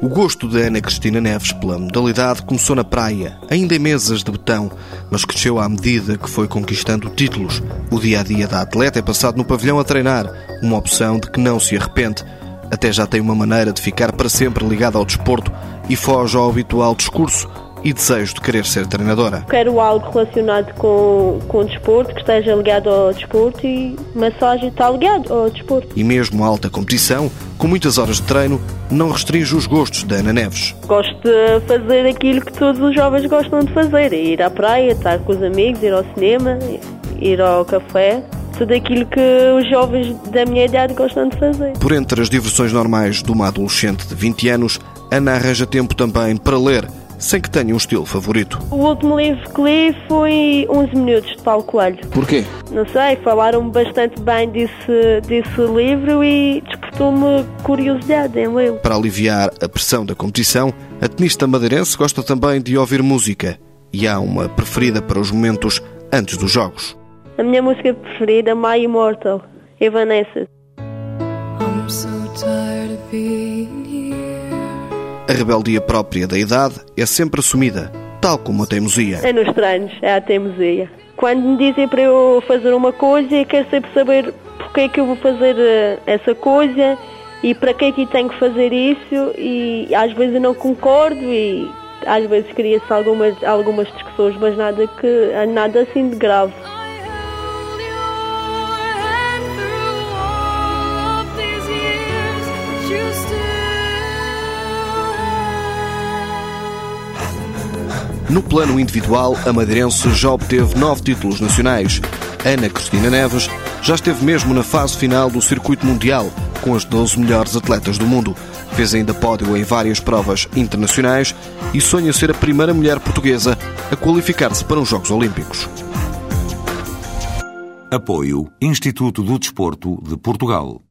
O gosto de Ana Cristina Neves pela modalidade começou na praia, ainda em mesas de betão, mas cresceu à medida que foi conquistando títulos. O dia a dia da atleta é passado no pavilhão a treinar, uma opção de que não se arrepende. Até já tem uma maneira de ficar para sempre ligada ao desporto e foge ao habitual discurso e desejo de querer ser treinadora. Quero algo relacionado com, com o desporto, que esteja ligado ao desporto e massagem está ligado ao desporto. E mesmo a alta competição, com muitas horas de treino, não restringe os gostos da Ana Neves. Gosto de fazer aquilo que todos os jovens gostam de fazer, ir à praia, estar com os amigos, ir ao cinema, ir ao café tudo aquilo que os jovens da minha idade gostam de fazer. Por entre as diversões normais de uma adolescente de 20 anos, Ana arranja tempo também para ler sem que tenha um estilo favorito. O último livro que li foi 11 Minutos de Paulo Coelho. Porquê? Não sei, falaram bastante bem desse, desse livro e despertou-me curiosidade em lê-lo. Para aliviar a pressão da competição, a tenista madeirense gosta também de ouvir música e há uma preferida para os momentos antes dos jogos. A minha música preferida é My Immortal, Evanescence. I'm so tired of being a rebeldia própria da idade é sempre assumida, tal como a teimosia. É nos treinos, é a teimosia. Quando me dizem para eu fazer uma coisa, eu quero sempre saber porque é que eu vou fazer eh, essa coisa e para que é que tenho que fazer isso e às vezes eu não concordo e às vezes cria-se algumas, algumas discussões, mas nada, que, nada assim de grave. No plano individual, a madeirense já obteve nove títulos nacionais. Ana Cristina Neves já esteve mesmo na fase final do circuito mundial, com as 12 melhores atletas do mundo. Fez ainda pódio em várias provas internacionais e sonha ser a primeira mulher portuguesa a qualificar-se para os Jogos Olímpicos. Apoio Instituto do Desporto de Portugal.